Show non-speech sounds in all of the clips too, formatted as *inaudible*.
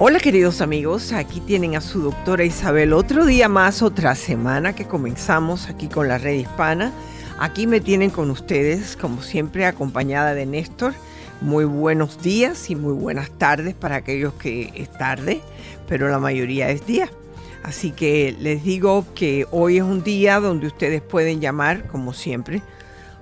Hola queridos amigos, aquí tienen a su doctora Isabel. Otro día más, otra semana que comenzamos aquí con la red hispana. Aquí me tienen con ustedes, como siempre, acompañada de Néstor. Muy buenos días y muy buenas tardes para aquellos que es tarde, pero la mayoría es día. Así que les digo que hoy es un día donde ustedes pueden llamar, como siempre,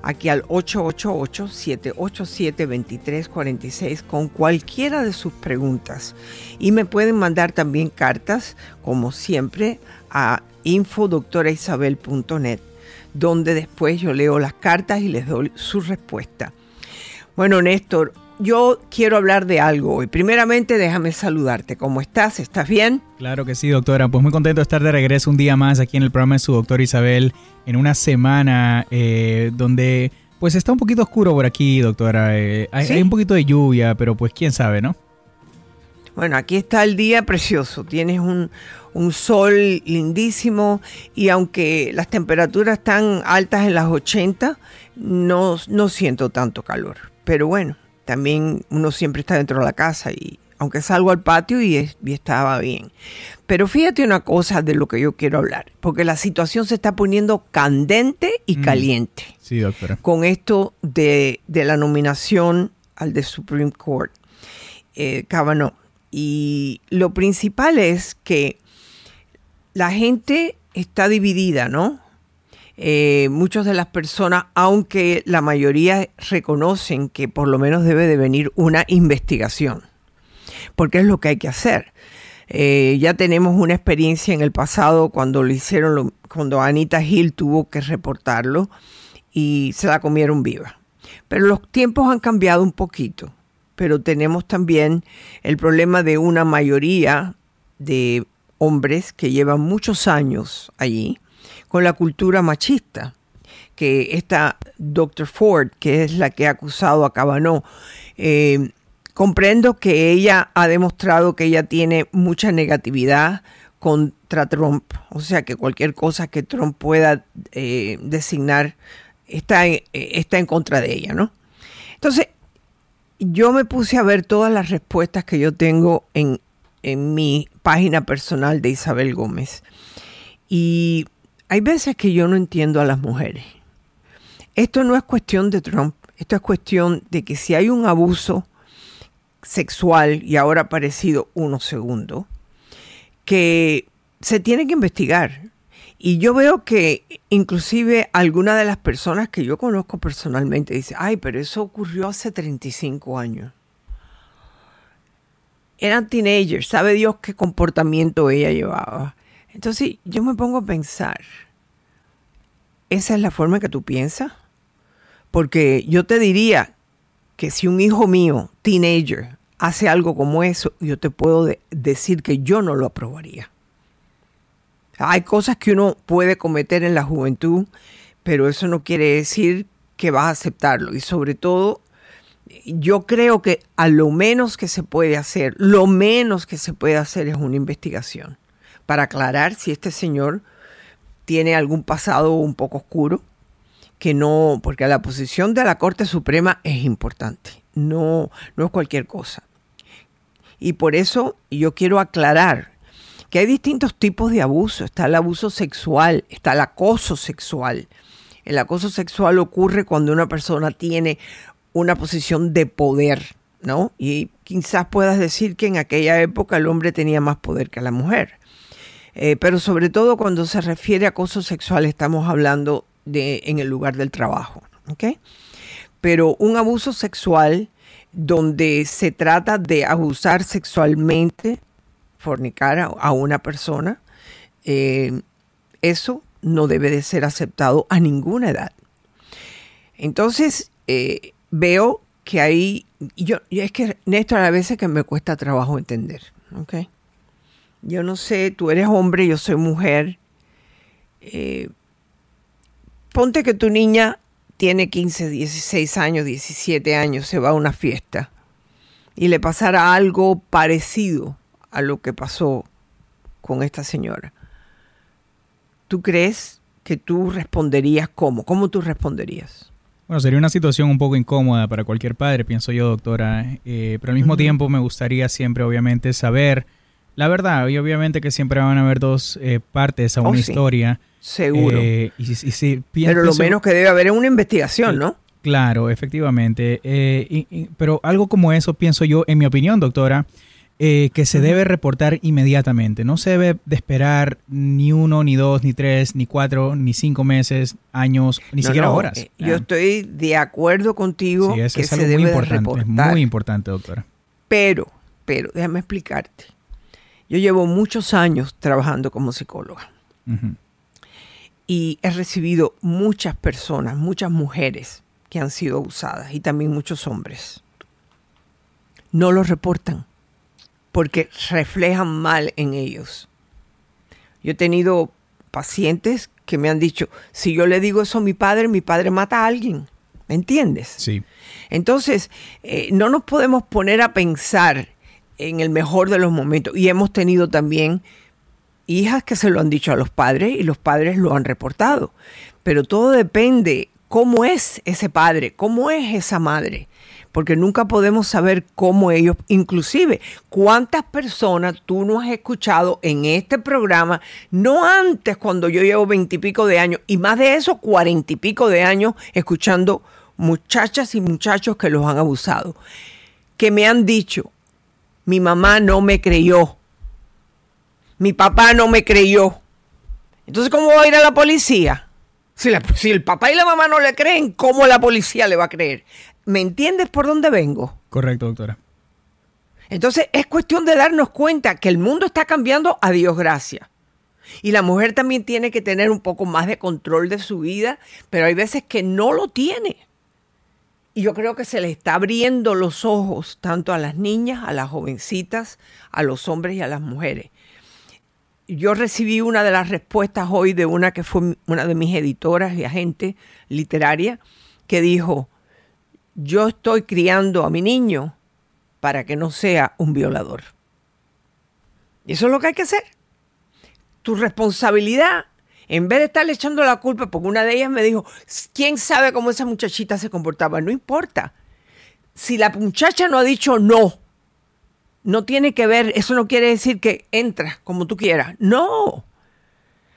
aquí al 888-787-2346 con cualquiera de sus preguntas. Y me pueden mandar también cartas, como siempre, a infodoctoraisabel.net, donde después yo leo las cartas y les doy su respuesta. Bueno, Néstor, yo quiero hablar de algo hoy. Primeramente, déjame saludarte. ¿Cómo estás? ¿Estás bien? Claro que sí, doctora. Pues muy contento de estar de regreso un día más aquí en el programa de su doctora Isabel, en una semana eh, donde pues está un poquito oscuro por aquí, doctora. Eh, hay, un poquito de lluvia, pero pues quién sabe, ¿no? Bueno, aquí está el día precioso. Tienes un, un sol lindísimo y aunque las temperaturas están altas en las 80, no, no siento tanto calor. Pero bueno, también uno siempre está dentro de la casa y aunque salgo al patio y, estaba bien. Pero fíjate una cosa de lo que yo quiero hablar, porque la situación se está poniendo candente y mm. caliente. Sí, doctora. Con esto de, la nominación al de Supreme Court, eh, Kavanaugh. Y lo principal es que la gente está dividida, ¿no? Eh, muchas de las personas, aunque la mayoría reconocen que por lo menos debe de venir una investigación, porque es lo que hay que hacer. Eh, ya tenemos una experiencia en el pasado cuando lo hicieron, cuando Anita Hill tuvo que reportarlo y se la comieron viva. Pero los tiempos han cambiado un poquito, pero tenemos también el problema de una mayoría de hombres que llevan muchos años allí con la cultura machista que esta Dr. Ford, que es la que ha acusado a Kavanaugh, eh, comprendo que ella ha demostrado que ella tiene mucha negatividad contra Trump, o sea que cualquier cosa que Trump pueda eh, designar está en, está en contra de ella, ¿no? Entonces, yo me puse a ver todas las respuestas que yo tengo en, en mi página personal de Isabel Gómez. Y hay veces que yo no entiendo a las mujeres. Esto no es cuestión de Trump, esto es cuestión de que si hay un abuso sexual y ahora parecido uno segundo, que se tiene que investigar. Y yo veo que inclusive alguna de las personas que yo conozco personalmente dice, ay, pero eso ocurrió hace 35 años. Eran teenagers, sabe Dios qué comportamiento ella llevaba. Entonces yo me pongo a pensar, ¿esa es la forma que tú piensas? Porque yo te diría que si un hijo mío, teenager, hace algo como eso, yo te puedo decir que yo no lo aprobaría. Hay cosas que uno puede cometer en la juventud, pero eso no quiere decir que vas a aceptarlo. Y sobre todo, yo creo que a lo menos que se puede hacer, lo menos que se puede hacer es una investigación para aclarar si este señor tiene algún pasado un poco oscuro, que no, porque la posición de la Corte Suprema es importante, no, no es cualquier cosa. Y por eso yo quiero aclarar que hay distintos tipos de abuso. Está el abuso sexual, está el acoso sexual. El acoso sexual ocurre cuando una persona tiene una posición de poder, ¿no? Y quizás puedas decir que en aquella época el hombre tenía más poder que la mujer. Eh, pero sobre todo cuando se refiere a acoso sexual estamos hablando de en el lugar del trabajo, ¿ok? Pero un abuso sexual donde se trata de abusar sexualmente, fornicar a, una persona, eh, eso no debe de ser aceptado a ninguna edad. Entonces, eh, veo que ahí, yo, es que Néstor a veces que me cuesta trabajo entender, ¿ok? Yo no sé, tú eres hombre, yo soy mujer. Eh, ponte que tu niña tiene 15, 16 años, 17 años, se va a una fiesta y le pasara algo parecido a lo que pasó con esta señora. ¿Tú crees que tú responderías cómo? ¿Cómo tú responderías? Bueno, sería una situación un poco incómoda para cualquier padre, pienso yo, doctora, eh, pero al mismo tiempo me gustaría siempre, obviamente, saber la verdad, y obviamente que siempre van a haber dos eh, partes a oh, una historia. Seguro. Eh, pero lo menos que debe haber es una investigación, ¿no? Claro, efectivamente. Eh, pero algo como eso pienso yo, en mi opinión, doctora, que se debe reportar inmediatamente. No se debe de esperar ni uno, ni dos, ni tres, ni cuatro, ni cinco meses, años, ni siquiera horas. Yo ah. estoy de acuerdo contigo sí, es, que es algo se muy importante. Es muy importante, doctora. Pero, pero, déjame explicarte yo llevo muchos años trabajando como psicóloga. Y he recibido muchas personas, muchas mujeres que han sido abusadas y también muchos hombres. No lo reportan porque reflejan mal en ellos. Yo he tenido pacientes que me han dicho, si yo le digo eso a mi padre, mi padre mata a alguien. ¿Me entiendes? Sí. Entonces, eh, no nos podemos poner a pensar en el mejor de los momentos. Y hemos tenido también hijas que se lo han dicho a los padres y los padres lo han reportado. Pero todo depende cómo es ese padre, cómo es esa madre, porque nunca podemos saber cómo ellos, inclusive cuántas personas tú no has escuchado en este programa, no antes cuando yo llevo veintipico de años, y más de eso cuarenta y pico de años escuchando muchachas y muchachos que los han abusado, que me han dicho, mi mamá no me creyó. Mi papá no me creyó. Entonces, ¿cómo va a ir a la policía? Si, si el papá y la mamá no le creen, ¿cómo la policía le va a creer? ¿Me entiendes por dónde vengo? Correcto, doctora. Entonces, es cuestión de darnos cuenta que el mundo está cambiando a Dios gracias. Y la mujer también tiene que tener un poco más de control de su vida, pero hay veces que no lo tiene. Y yo creo que se les está abriendo los ojos tanto a las niñas, a las jovencitas, a los hombres y a las mujeres. Yo recibí una de las respuestas hoy de una que fue una de mis editoras y agente literaria que dijo, yo estoy criando a mi niño para que no sea un violador. Y eso es lo que hay que hacer. Tu responsabilidad en vez de estarle echando la culpa, porque una de ellas me dijo, ¿quién sabe cómo esa muchachita se comportaba? No importa. Si la muchacha no ha dicho no, no tiene que ver, eso no quiere decir que entra como tú quieras. No,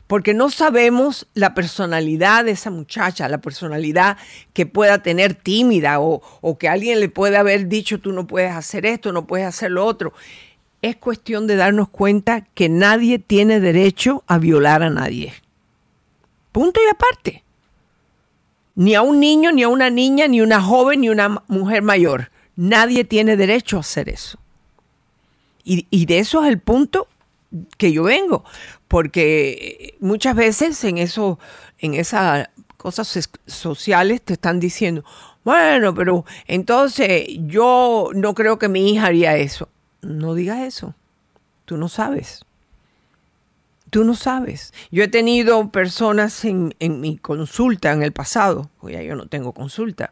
porque no sabemos la personalidad de esa muchacha, la personalidad que pueda tener tímida o, que alguien le puede haber dicho, tú no puedes hacer esto, no puedes hacer lo otro. Es cuestión de darnos cuenta que nadie tiene derecho a violar a nadie. Punto y aparte. Ni a un niño, ni a una niña, ni una joven, ni una mujer mayor. Nadie tiene derecho a hacer eso. Y, y de eso es el punto que yo vengo, porque muchas veces en, en esas cosas sociales te están diciendo, bueno, pero entonces yo no creo que mi hija haría eso. No digas eso, tú no sabes tú no sabes. Yo he tenido personas en, mi consulta en el pasado, pues ya yo no tengo consulta,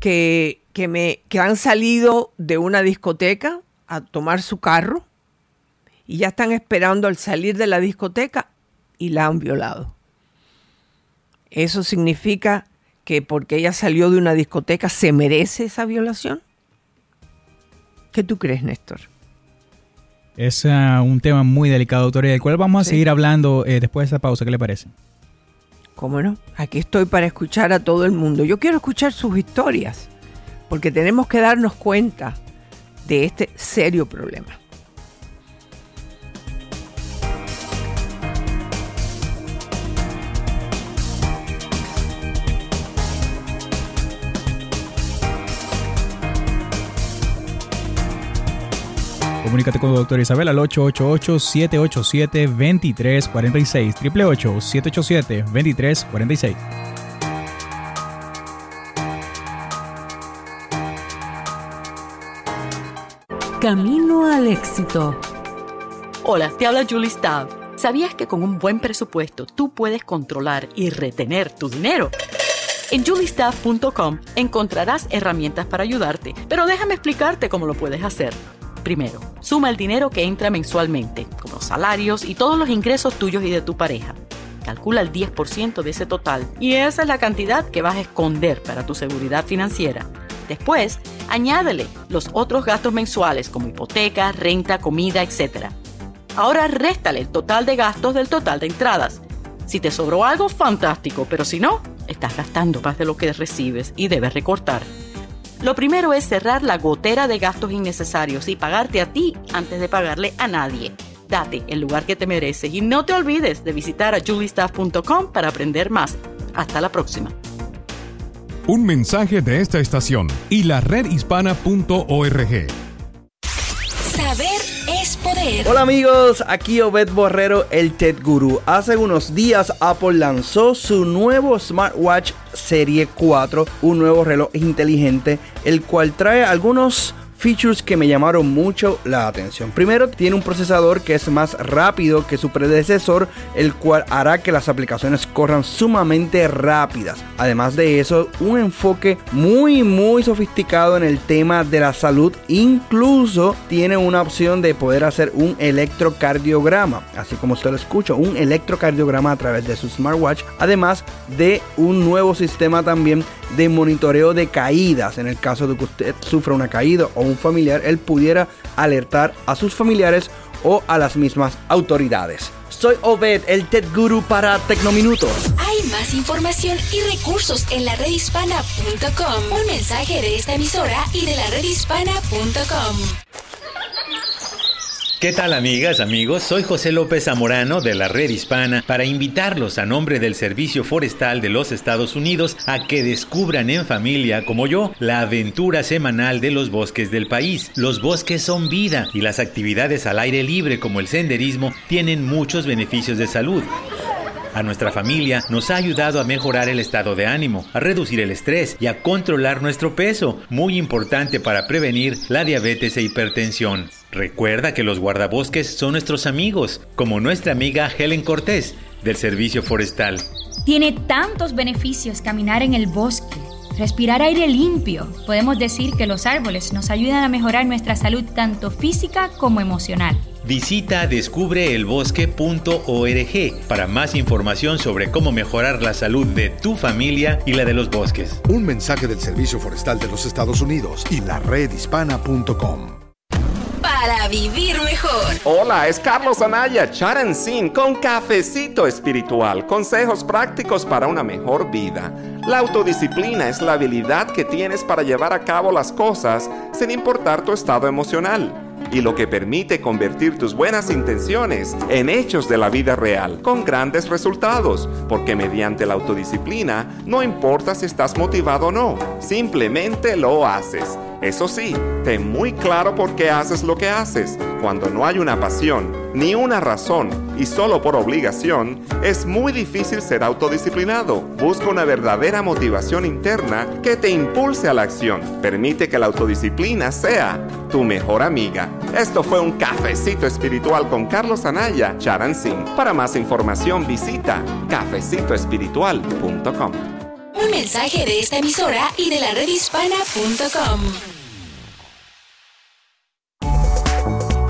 que, que, me, que han salido de una discoteca a tomar su carro y ya están esperando al salir de la discoteca y la han violado. Eso significa que porque ella salió de una discoteca se merece esa violación. ¿Qué tú crees, Néstor? Es uh, un tema muy delicado, doctora, del cual vamos a seguir hablando eh, después de esa pausa. ¿Qué le parece? ¿Cómo no? Aquí estoy para escuchar a todo el mundo. Yo quiero escuchar sus historias, porque tenemos que darnos cuenta de este serio problema. Comunícate con el doctor Isabel al 888-787-2346, 888-787-2346. Camino al éxito. Hola, te habla Julie Stav. ¿Sabías que con un buen presupuesto tú puedes controlar y retener tu dinero? En juliestaff.com encontrarás herramientas para ayudarte, pero déjame explicarte cómo lo puedes hacer. Primero, suma el dinero que entra mensualmente, como los salarios y todos los ingresos tuyos y de tu pareja. Calcula el 10% de ese total y esa es la cantidad que vas a esconder para tu seguridad financiera. Después, añádele los otros gastos mensuales como hipoteca, renta, comida, etc. Ahora réstale el total de gastos del total de entradas. Si te sobró algo, fantástico, pero si no, estás gastando más de lo que recibes y debes recortar. Lo primero es cerrar la gotera de gastos innecesarios y pagarte a ti antes de pagarle a nadie. Date el lugar que te mereces y no te olvides de visitar a juliestaff.com para aprender más. Hasta la próxima. Un mensaje de esta estación y la redhispana.org. Saber Hola amigos, aquí Obed Borrero, el TED Guru. Hace unos días Apple lanzó su nuevo smartwatch Serie 4, un nuevo reloj inteligente, el cual trae algunos features que me llamaron mucho la atención. Primero, tiene un procesador que es más rápido que su predecesor, el cual hará que las aplicaciones corran sumamente rápidas. Además de eso, un enfoque muy muy sofisticado en el tema de la salud. Incluso tiene una opción de poder hacer un electrocardiograma, así como usted lo escucha, un electrocardiograma a través de su smartwatch. Además de un nuevo sistema también de monitoreo de caídas en el caso de que usted sufra una caída o un familiar, él pudiera alertar a sus familiares o a las mismas autoridades. Soy Obed, el TED Guru para Tecnominutos. Hay más información y recursos en la redhispana.com. Un mensaje de esta emisora y de la redhispana.com. ¿Qué tal amigas, amigos? Soy José López Zamorano de la Red Hispana para invitarlos a nombre del Servicio Forestal de los Estados Unidos a que descubran en familia, como yo, la aventura semanal de los bosques del país. Los bosques son vida y las actividades al aire libre como el senderismo tienen muchos beneficios de salud. A nuestra familia nos ha ayudado a mejorar el estado de ánimo, a reducir el estrés y a controlar nuestro peso, muy importante para prevenir la diabetes e hipertensión. Recuerda que los guardabosques son nuestros amigos, como nuestra amiga Helen Cortés del Servicio Forestal. Tiene tantos beneficios caminar en el bosque, respirar aire limpio. Podemos decir que los árboles nos ayudan a mejorar nuestra salud tanto física como emocional. Visita descubreelbosque.org para más información sobre cómo mejorar la salud de tu familia y la de los bosques. Un mensaje del Servicio Forestal de los Estados Unidos y la redhispana.com para vivir mejor. Hola, es Carlos Anaya, Charan Sin, con Cafecito Espiritual, consejos prácticos para una mejor vida. La autodisciplina es la habilidad que tienes para llevar a cabo las cosas sin importar tu estado emocional y lo que permite convertir tus buenas intenciones en hechos de la vida real, con grandes resultados, porque mediante la autodisciplina no importa si estás motivado o no, simplemente lo haces. Eso sí, ten muy claro por qué haces lo que haces. Cuando no hay una pasión, ni una razón, y solo por obligación, es muy difícil ser autodisciplinado. Busca una verdadera motivación interna que te impulse a la acción. Permite que la autodisciplina sea tu mejor amiga. Esto fue un cafecito espiritual con Carlos Anaya, Charan. Para más información visita cafecitoespiritual.com. Un mensaje de esta emisora y de la redhispana.com.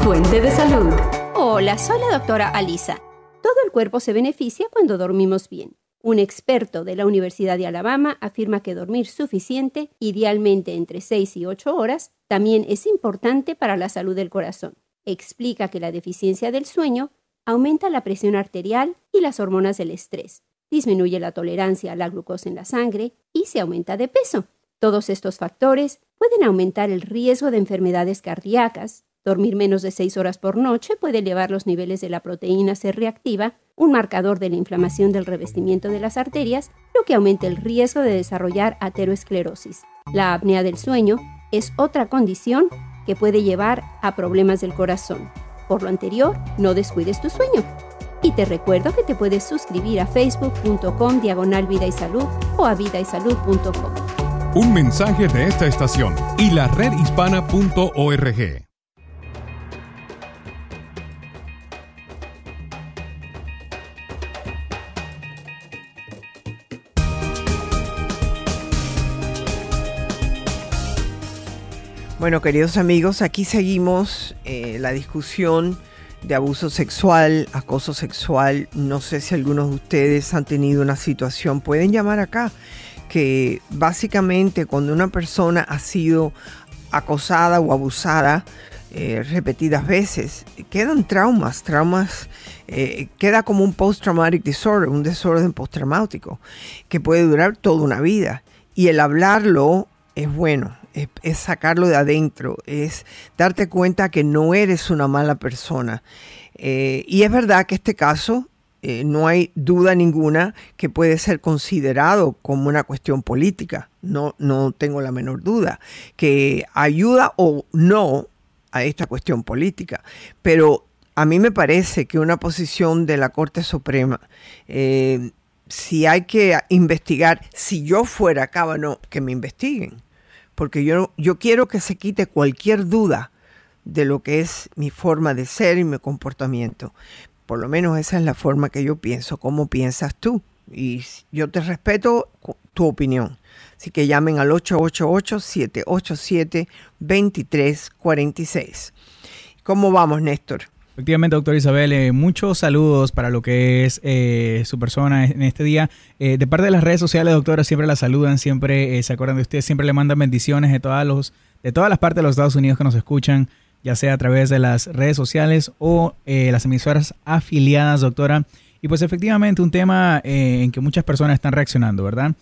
Fuente de salud. Hola, soy la doctora Alisa. Todo el cuerpo se beneficia cuando dormimos bien. Un experto de la Universidad de Alabama afirma que dormir suficiente, idealmente entre 6 y 8 horas, también es importante para la salud del corazón. Explica que la deficiencia del sueño aumenta la presión arterial y las hormonas del estrés, disminuye la tolerancia a la glucosa en la sangre y se aumenta de peso. Todos estos factores pueden aumentar el riesgo de enfermedades cardíacas, Dormir menos de 6 horas por noche puede elevar los niveles de la proteína C reactiva, un marcador de la inflamación del revestimiento de las arterias, lo que aumenta el riesgo de desarrollar ateroesclerosis. La apnea del sueño es otra condición que puede llevar a problemas del corazón. Por lo anterior, no descuides tu sueño. Y te recuerdo que te puedes suscribir a facebook.com diagonal vida y salud o a vidaysalud.com. Un mensaje de esta estación y la redhispana.org. Bueno, queridos amigos, aquí seguimos eh, la discusión de abuso sexual, acoso sexual. No sé si algunos de ustedes han tenido una situación, pueden llamar acá, que básicamente cuando una persona ha sido acosada o abusada eh, repetidas veces, quedan traumas, traumas, eh, queda como un post-traumatic disorder, un desorden postraumático, que puede durar toda una vida. Y el hablarlo es bueno, es, sacarlo de adentro, es darte cuenta que no eres una mala persona. Eh, y es verdad que este caso eh, no hay duda ninguna que puede ser considerado como una cuestión política. No, no tengo la menor duda que ayuda o no a esta cuestión política. Pero a mí me parece que una posición de la Corte Suprema, eh, si hay que investigar, si yo fuera no que me investiguen porque yo, yo quiero que se quite cualquier duda de lo que es mi forma de ser y mi comportamiento. Por lo menos esa es la forma que yo pienso, cómo piensas tú. Y yo te respeto tu opinión. Así que llamen al 888-787-2346. ¿Cómo vamos, Néstor? Efectivamente, doctor Isabel, eh, muchos saludos para lo que es eh, su persona en este día. Eh, de parte de las redes sociales, doctora, siempre la saludan, siempre se acuerdan de usted, siempre le mandan bendiciones de, todas los, de todas las partes de los Estados Unidos que nos escuchan, ya sea a través de las redes sociales o las emisoras afiliadas, doctora. Y pues efectivamente un tema en que muchas personas están reaccionando, ¿verdad?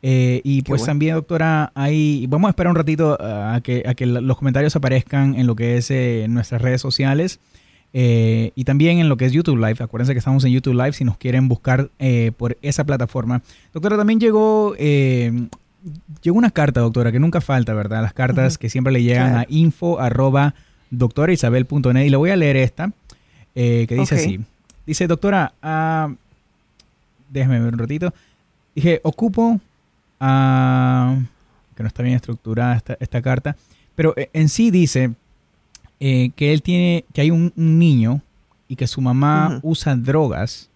y pues también, doctora, hay, vamos a esperar un ratito a, que, a que los comentarios aparezcan en lo que es nuestras redes sociales. Eh, y también en lo que es YouTube Live. Acuérdense que estamos en YouTube Live si nos quieren buscar eh, por esa plataforma. Doctora, también llegó, eh, llegó una carta, doctora, que nunca falta, ¿verdad? Las cartas que siempre le llegan a info arroba doctoraisabel.net. Y le voy a leer esta, que dice así. Dice, doctora, uh, déjeme ver un ratito. Dije, ocupo, a que no está bien estructurada esta, esta carta, pero en sí dice, eh, que él tiene, que hay un, niño y que su mamá usa drogas.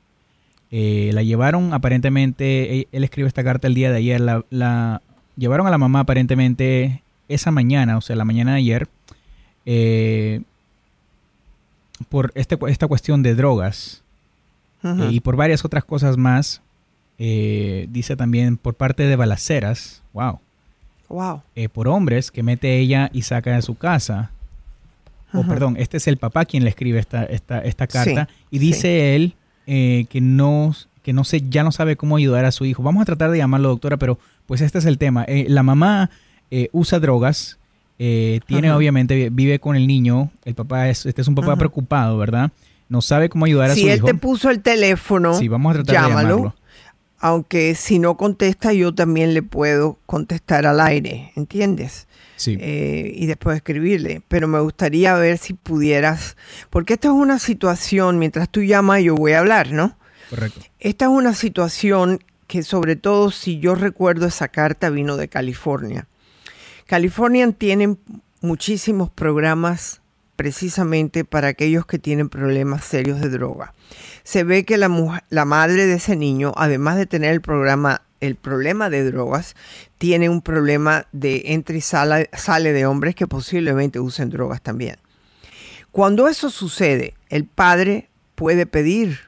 Eh, la llevaron aparentemente, él, escribe esta carta el día de ayer, la, llevaron a la mamá aparentemente esa mañana, o sea, la mañana de ayer, eh, por este, esta cuestión de drogas y por varias otras cosas más. dice también por parte de balaceras, wow. Wow. por hombres que mete ella y saca de su casa o perdón, este es el papá quien le escribe esta, esta, esta carta y dice él eh, que no que no sé, ya no sabe cómo ayudar a su hijo. Vamos a tratar de llamarlo doctora, pero pues este es el tema. Eh, la mamá eh, usa drogas, tiene obviamente, vive con el niño, el papá es, este es un papá preocupado, ¿verdad? No sabe cómo ayudar a su hijo. Si él te puso el teléfono, sí, vamos a tratar de llamarlo. Aunque si no contesta, yo también le puedo contestar al aire, ¿entiendes? Eh, y después escribirle. Pero me gustaría ver si pudieras, porque esta es una situación, mientras tú llamas yo voy a hablar, ¿no? Correcto. Esta es una situación que sobre todo si yo recuerdo esa carta vino de California. California tiene muchísimos programas precisamente para aquellos que tienen problemas serios de droga. Se ve que la, la madre de ese niño, además de tener el programa el problema de drogas, tiene un problema de entra y sale, de hombres que posiblemente usen drogas también. Cuando eso sucede, el padre puede pedir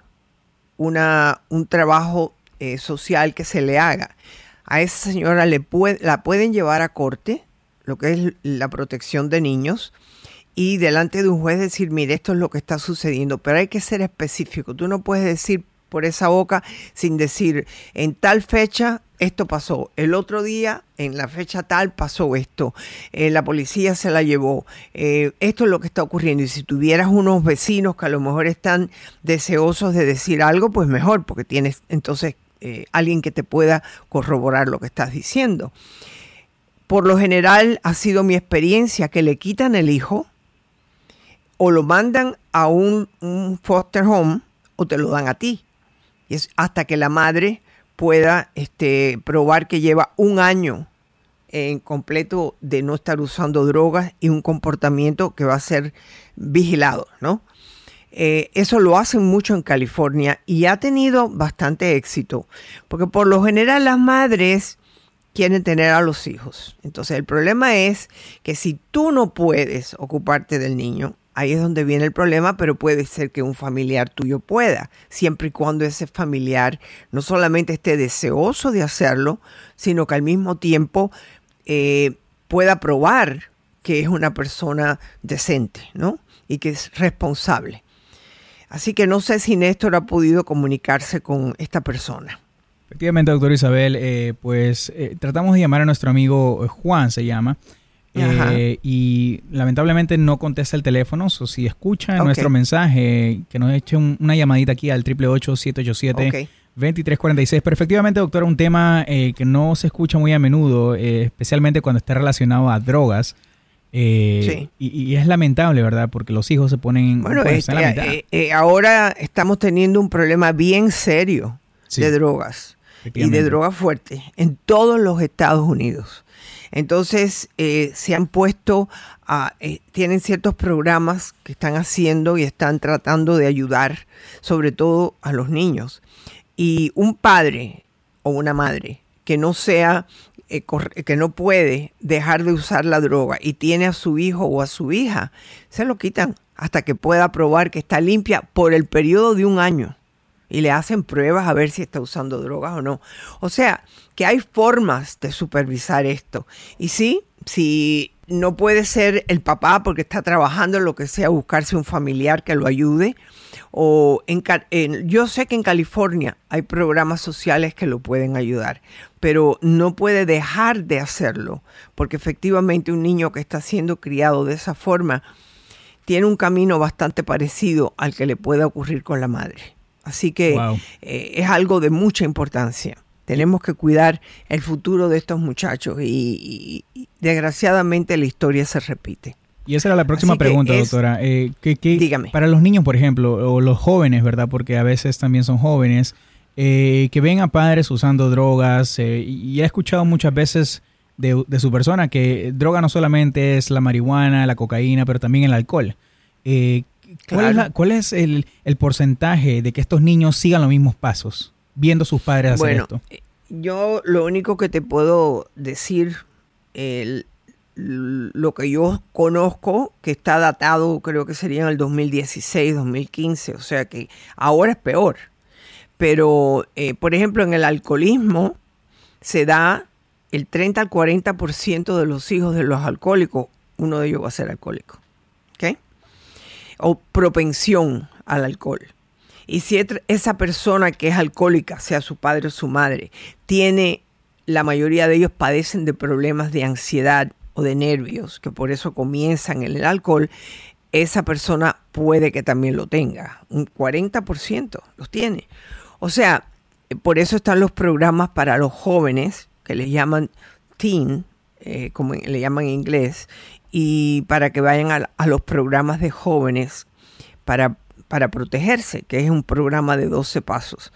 una, un trabajo eh, social que se le haga. A esa señora le la pueden llevar a corte, lo que es la protección de niños, y delante de un juez decir, mire, esto es lo que está sucediendo, pero hay que ser específico. Tú no puedes decir por esa boca sin decir, en tal fecha esto pasó, el otro día en la fecha tal pasó esto, eh, la policía se la llevó, eh, esto es lo que está ocurriendo y si tuvieras unos vecinos que a lo mejor están deseosos de decir algo, pues mejor, porque tienes entonces eh, alguien que te pueda corroborar lo que estás diciendo. Por lo general ha sido mi experiencia que le quitan el hijo o lo mandan a un foster home o te lo dan a ti es hasta que la madre pueda este, probar que lleva un año en completo de no estar usando drogas y un comportamiento que va a ser vigilado, ¿no? Eh, eso lo hacen mucho en California y ha tenido bastante éxito, porque por lo general las madres quieren tener a los hijos. Entonces el problema es que si tú no puedes ocuparte del niño, ahí es donde viene el problema, pero puede ser que un familiar tuyo pueda, siempre y cuando ese familiar no solamente esté deseoso de hacerlo, sino que al mismo tiempo eh, pueda probar que es una persona decente, ¿no? Y que es responsable. Así que no sé si Néstor ha podido comunicarse con esta persona. Efectivamente, doctor Isabel, eh, pues eh, tratamos de llamar a nuestro amigo Juan, se llama, eh, y lamentablemente no contesta el teléfono. o si escucha nuestro mensaje, que nos eche una llamadita aquí al 888-787-2346. Pero efectivamente, doctora, un tema que no se escucha muy a menudo, especialmente cuando está relacionado a drogas. Sí. Y, es lamentable, ¿verdad? Porque los hijos se ponen... Bueno, este, ahora estamos teniendo un problema bien serio de drogas y de droga fuerte en todos los Estados Unidos. Entonces eh, se han puesto, a, eh, tienen ciertos programas que están haciendo y están tratando de ayudar sobre todo a los niños. Y un padre o una madre que no sea, eh, que no puede dejar de usar la droga y tiene a su hijo o a su hija, se lo quitan hasta que pueda probar que está limpia por el periodo de un año y le hacen pruebas a ver si está usando drogas o no. O sea, que hay formas de supervisar esto. Y sí, si no puede ser el papá porque está trabajando lo que sea, buscarse un familiar que lo ayude. O en, yo sé que en California hay programas sociales que lo pueden ayudar, pero no puede dejar de hacerlo, porque efectivamente un niño que está siendo criado de esa forma tiene un camino bastante parecido al que le puede ocurrir con la madre. Así que eh, es algo de mucha importancia. Tenemos que cuidar el futuro de estos muchachos y, desgraciadamente la historia se repite. Y esa era la próxima pregunta, doctora. Eh, dígame. Para los niños, por ejemplo, o los jóvenes, ¿verdad? Porque a veces también son jóvenes, eh, que ven a padres usando drogas, y he escuchado muchas veces de, de, su persona que droga no solamente es la marihuana, la cocaína, pero también el alcohol. ¿Cuál, es, el, porcentaje de que estos niños sigan los mismos pasos, viendo a sus padres hacer esto? Eh, yo lo único que te puedo decir, lo que yo conozco, que está datado, creo que sería en el 2016, 2015, o sea que ahora es peor. Pero, eh, por ejemplo, en el alcoholismo se da el 30 al 40% de los hijos de los alcohólicos, uno de ellos va a ser alcohólico o propensión al alcohol. Y si esa persona que es alcohólica, sea su padre o su madre, tiene, la mayoría de ellos padecen de problemas de ansiedad o de nervios, que por eso comienzan en el alcohol, esa persona puede que también lo tenga. Un 40% los tiene. O sea, por eso están los programas para los jóvenes, que les llaman teen, eh, como le llaman en inglés, y para que vayan a, los programas de jóvenes para, para, protegerse, que es un programa de 12 pasos.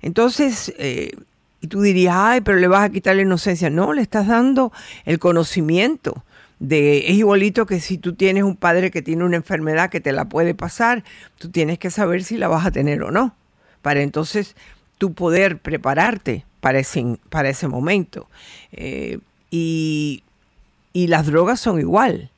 Entonces, eh, y tú dirías, ay, pero le vas a quitar la inocencia. No, le estás dando el conocimiento. De, es igualito que si tú tienes un padre que tiene una enfermedad que te la puede pasar, tú tienes que saber si la vas a tener o no, para entonces tú poder prepararte para ese, para ese momento. Eh, y y las drogas son igual.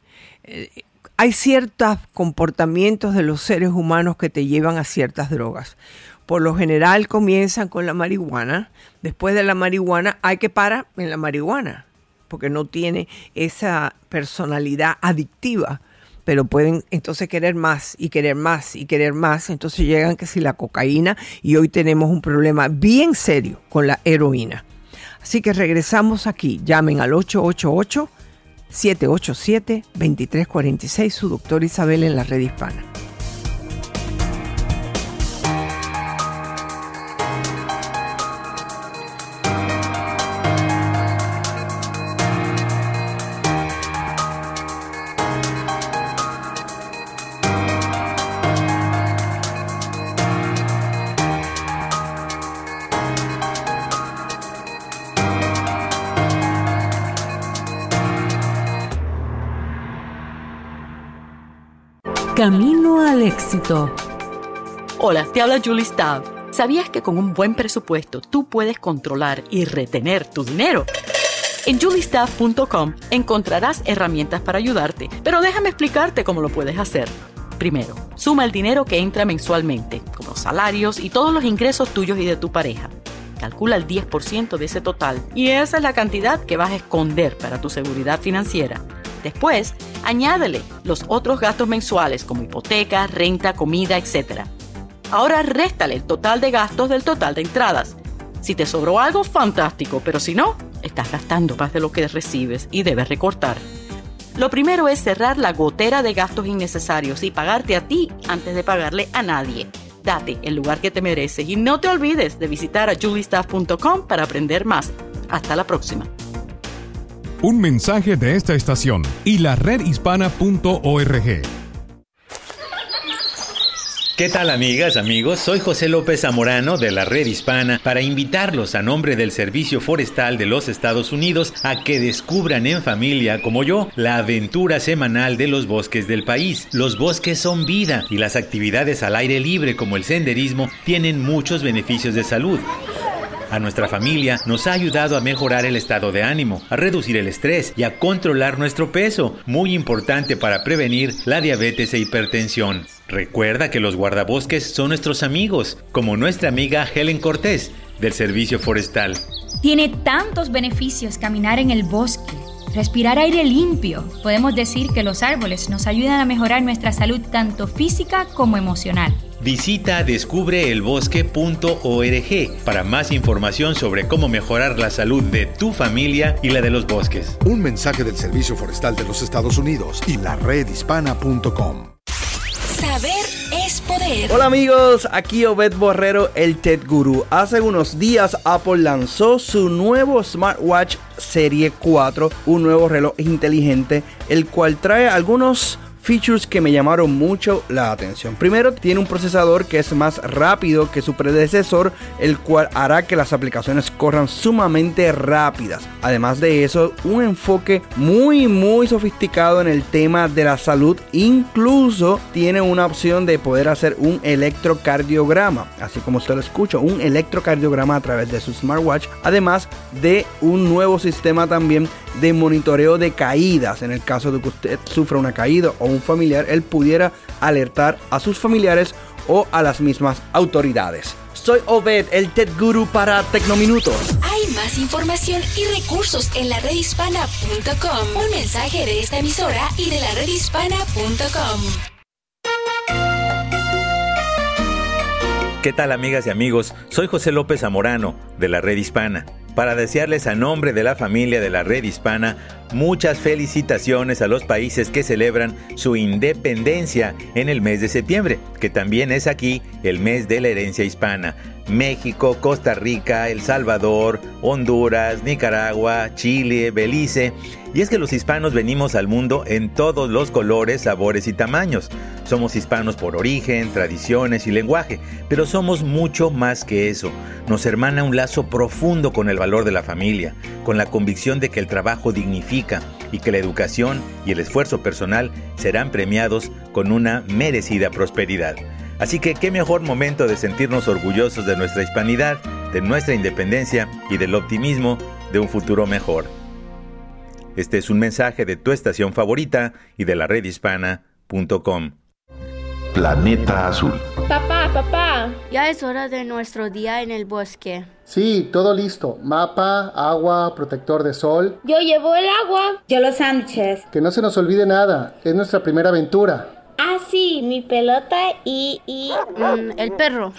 Eh, hay ciertos comportamientos de los seres humanos que te llevan a ciertas drogas. Por lo general comienzan con la marihuana. Después de la marihuana hay que parar en la marihuana, porque no tiene esa personalidad adictiva. Pero pueden entonces querer más y querer más y querer más. Entonces llegan que si la cocaína y hoy tenemos un problema bien serio con la heroína. Así que regresamos aquí. Llamen al 888 787-2346, su doctor Isabel en la red hispana. Hola, te habla Julie Stav. ¿Sabías que con un buen presupuesto tú puedes controlar y retener tu dinero? En juliestaff.com encontrarás herramientas para ayudarte, pero déjame explicarte cómo lo puedes hacer. Primero, suma el dinero que entra mensualmente, como salarios y todos los ingresos tuyos y de tu pareja. Calcula el 10% de ese total y esa es la cantidad que vas a esconder para tu seguridad financiera. Después, añádele los otros gastos mensuales como hipoteca, renta, comida, etc. Ahora réstale el total de gastos del total de entradas. Si te sobró algo, fantástico, pero si no, estás gastando más de lo que recibes y debes recortar. Lo primero es cerrar la gotera de gastos innecesarios y pagarte a ti antes de pagarle a nadie. Date el lugar que te mereces y no te olvides de visitar a juliestaff.com para aprender más. Hasta la próxima. Un mensaje de esta estación y la redhispana.org. ¿Qué tal amigas, amigos? Soy José López Zamorano de la Red Hispana para invitarlos a nombre del Servicio Forestal de los Estados Unidos a que descubran en familia, como yo, la aventura semanal de los bosques del país. Los bosques son vida y las actividades al aire libre como el senderismo tienen muchos beneficios de salud. A nuestra familia nos ha ayudado a mejorar el estado de ánimo, a reducir el estrés y a controlar nuestro peso, muy importante para prevenir la diabetes e hipertensión. Recuerda que los guardabosques son nuestros amigos, como nuestra amiga Helen Cortés del Servicio Forestal. Tiene tantos beneficios caminar en el bosque, respirar aire limpio. Podemos decir que los árboles nos ayudan a mejorar nuestra salud tanto física como emocional. Visita descubreelbosque.org para más información sobre cómo mejorar la salud de tu familia y la de los bosques. Un mensaje del Servicio Forestal de los Estados Unidos y la redhispana.com. Saber Hola amigos, aquí Obed Borrero, el TED Guru. Hace unos días Apple lanzó su nuevo smartwatch Serie 4, un nuevo reloj inteligente, el cual trae algunos features que me llamaron mucho la atención. Primero, tiene un procesador que es más rápido que su predecesor, el cual hará que las aplicaciones corran sumamente rápidas. Además de eso, un enfoque muy muy sofisticado en el tema de la salud. Incluso tiene una opción de poder hacer un electrocardiograma, así como usted lo escucha, un electrocardiograma a través de su smartwatch. Además de un nuevo sistema también de monitoreo de caídas. En el caso de que usted sufra una caída o un familiar, él pudiera alertar a sus familiares o a las mismas autoridades. Soy Obed, el TED Guru para Tecnominutos. Hay más información y recursos en la redhispana.com. Un mensaje de esta emisora y de la redhispana.com. ¿Qué tal amigas y amigos? Soy José López Zamorano de la Red Hispana para desearles a nombre de la familia de la Red Hispana muchas felicitaciones a los países que celebran su independencia en el mes de septiembre, que también es aquí el mes de la herencia hispana. México, Costa Rica, El Salvador, Honduras, Nicaragua, Chile, Belice. Y es que los hispanos venimos al mundo en todos los colores, sabores y tamaños. Somos hispanos por origen, tradiciones y lenguaje, pero somos mucho más que eso. Nos hermana un lazo profundo con el valor de la familia, con la convicción de que el trabajo dignifica y que la educación y el esfuerzo personal serán premiados con una merecida prosperidad. Así que qué mejor momento de sentirnos orgullosos de nuestra hispanidad, de nuestra independencia y del optimismo de un futuro mejor. Este es un mensaje de tu estación favorita y de la redhispana.com. Planeta Azul. Papá, papá, ya es hora de nuestro día en el bosque. Sí, todo listo. Mapa, agua, protector de sol. Yo llevo el agua. Yo los sándwiches. Que no se nos olvide nada. Es nuestra primera aventura. Ah, sí, mi pelota y, y mm, el perro.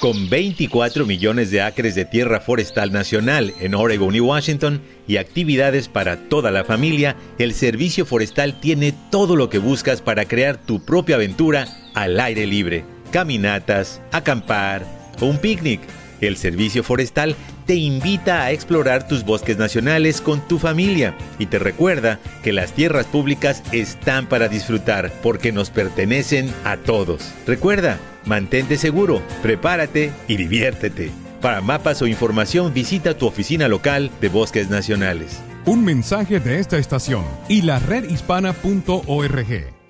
Con 24 millones de acres de tierra forestal nacional en Oregon y Washington y actividades para toda la familia, el Servicio Forestal tiene todo lo que buscas para crear tu propia aventura al aire libre. Caminatas, acampar un picnic. El Servicio Forestal te invita a explorar tus bosques nacionales con tu familia y te recuerda que las tierras públicas están para disfrutar porque nos pertenecen a todos. Recuerda, mantente seguro, prepárate y diviértete. Para mapas o información visita tu oficina local de bosques nacionales. Un mensaje de esta estación y la redhispana.org.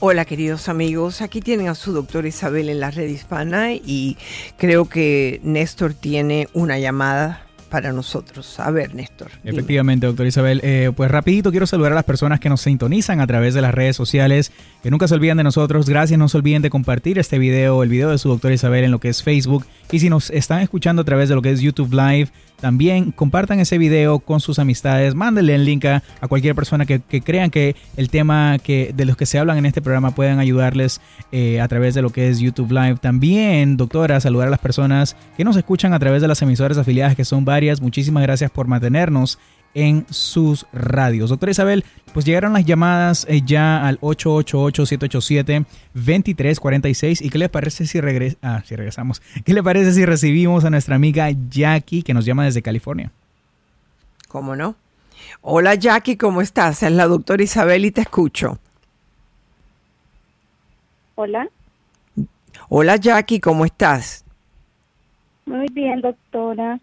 Hola queridos amigos, aquí tienen a su doctor Isabel en la red hispana y creo que Néstor tiene una llamada para nosotros. A ver, Néstor. Efectivamente, doctor Isabel. Eh, pues rapidito quiero saludar a las personas que nos sintonizan a través de las redes sociales, que nunca se olviden de nosotros. Gracias, no se olviden de compartir este video, el video de su doctor Isabel en lo que es Facebook. Y si nos están escuchando a través de lo que es YouTube Live, también compartan ese video con sus amistades, mándenle el link a, cualquier persona que, que crean que el tema que, de los que se hablan en este programa puedan ayudarles eh, a través de lo que es YouTube Live. También, doctora, saludar a las personas que nos escuchan a través de las emisoras afiliadas, que son varias. Muchísimas gracias por mantenernos en sus radios. Doctora Isabel, pues llegaron las llamadas eh, ya al 888-787-2346. ¿Y qué le parece si, regres ah, si regresamos? *laughs* ¿Qué le parece si recibimos a nuestra amiga Jackie, que nos llama desde California? ¿Cómo no? Hola Jackie, ¿cómo estás? Es la doctora Isabel y te escucho. Hola, Hola Jackie, ¿cómo estás? muy bien, doctora.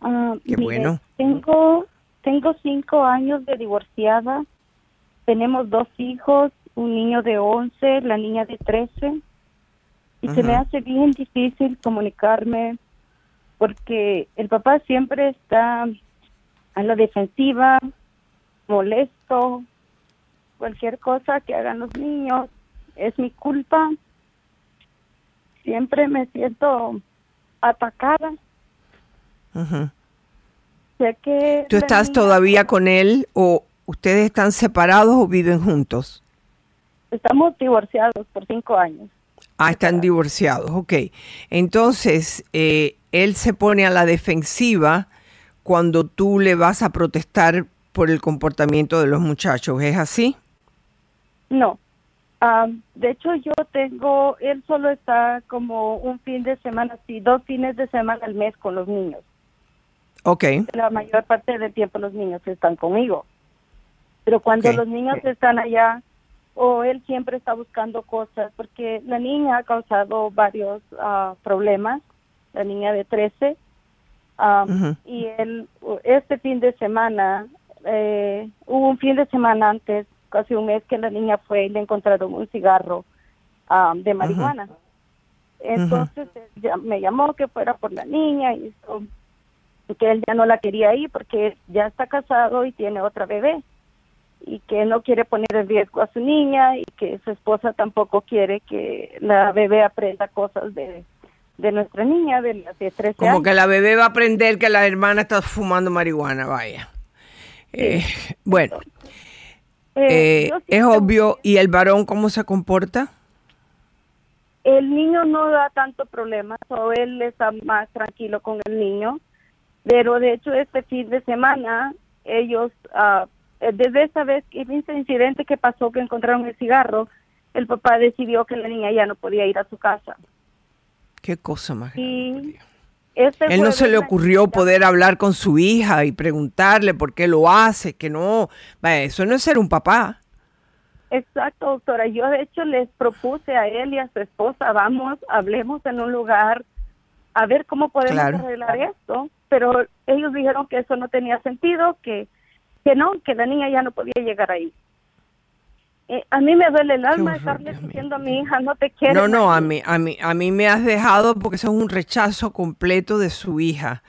Ah, Qué mire, bueno. Tengo, tengo cinco años de divorciada. Tenemos dos hijos, un niño de 11, la niña de 13. Y se me hace bien difícil comunicarme porque el papá siempre está a la defensiva, molesto, cualquier cosa que hagan los niños es mi culpa. Siempre me siento atacada. Ujú. Sé que ¿Tú estás niña- todavía con él o ustedes están separados o viven juntos? Estamos divorciados por cinco años. Ah, están divorciados, ok. Entonces, eh, él se pone a la defensiva cuando tú le vas a protestar por el comportamiento de los muchachos, ¿es así? No. De hecho, yo tengo, él solo está como un fin de semana, sí, dos fines de semana al mes con los niños. Ok. La mayor parte del tiempo los niños están conmigo. Pero cuando los niños están allá, o él siempre está buscando cosas, porque la niña ha causado varios ah, problemas, la niña de 13, ah, Ujú. y él, este fin de semana, eh, hubo un fin de semana antes, casi un mes, que la niña fue y le encontraron un cigarro de marihuana. Entonces él ya- me llamó que fuera por la niña y que él ya no la quería ahí porque ya está casado y tiene otra bebé y que no quiere poner en riesgo a su niña y que su esposa tampoco quiere que la bebé aprenda cosas de, de nuestra niña de, la- de 13 Como años. que la bebé va a aprender que la hermana está fumando marihuana, vaya. Eh, bueno, Eh, eh, es obvio. ¿Y el varón cómo se comporta? El niño no da tanto problema, o él está más tranquilo con el niño, pero de hecho este fin de semana ellos, eh, desde esa vez, ese incidente que pasó que encontraron el cigarro, el papá decidió que la niña ya no podía ir a su casa. Qué cosa más. Y este Él no se le ocurrió poder hablar con su hija y preguntarle por qué lo hace, que no. Eso no es ser un papá. Exacto, doctora. Yo de hecho les propuse a él y a su esposa, vamos, hablemos en un lugar a ver cómo podemos Claro. arreglar esto, pero ellos dijeron que eso no tenía sentido, que, que no, que la niña ya no podía llegar ahí. Eh, a mí me duele el alma estarle diciendo a mi hija, no te quiero. No, no, a mí, a mí, a mí me has dejado porque eso es un rechazo completo de su hija.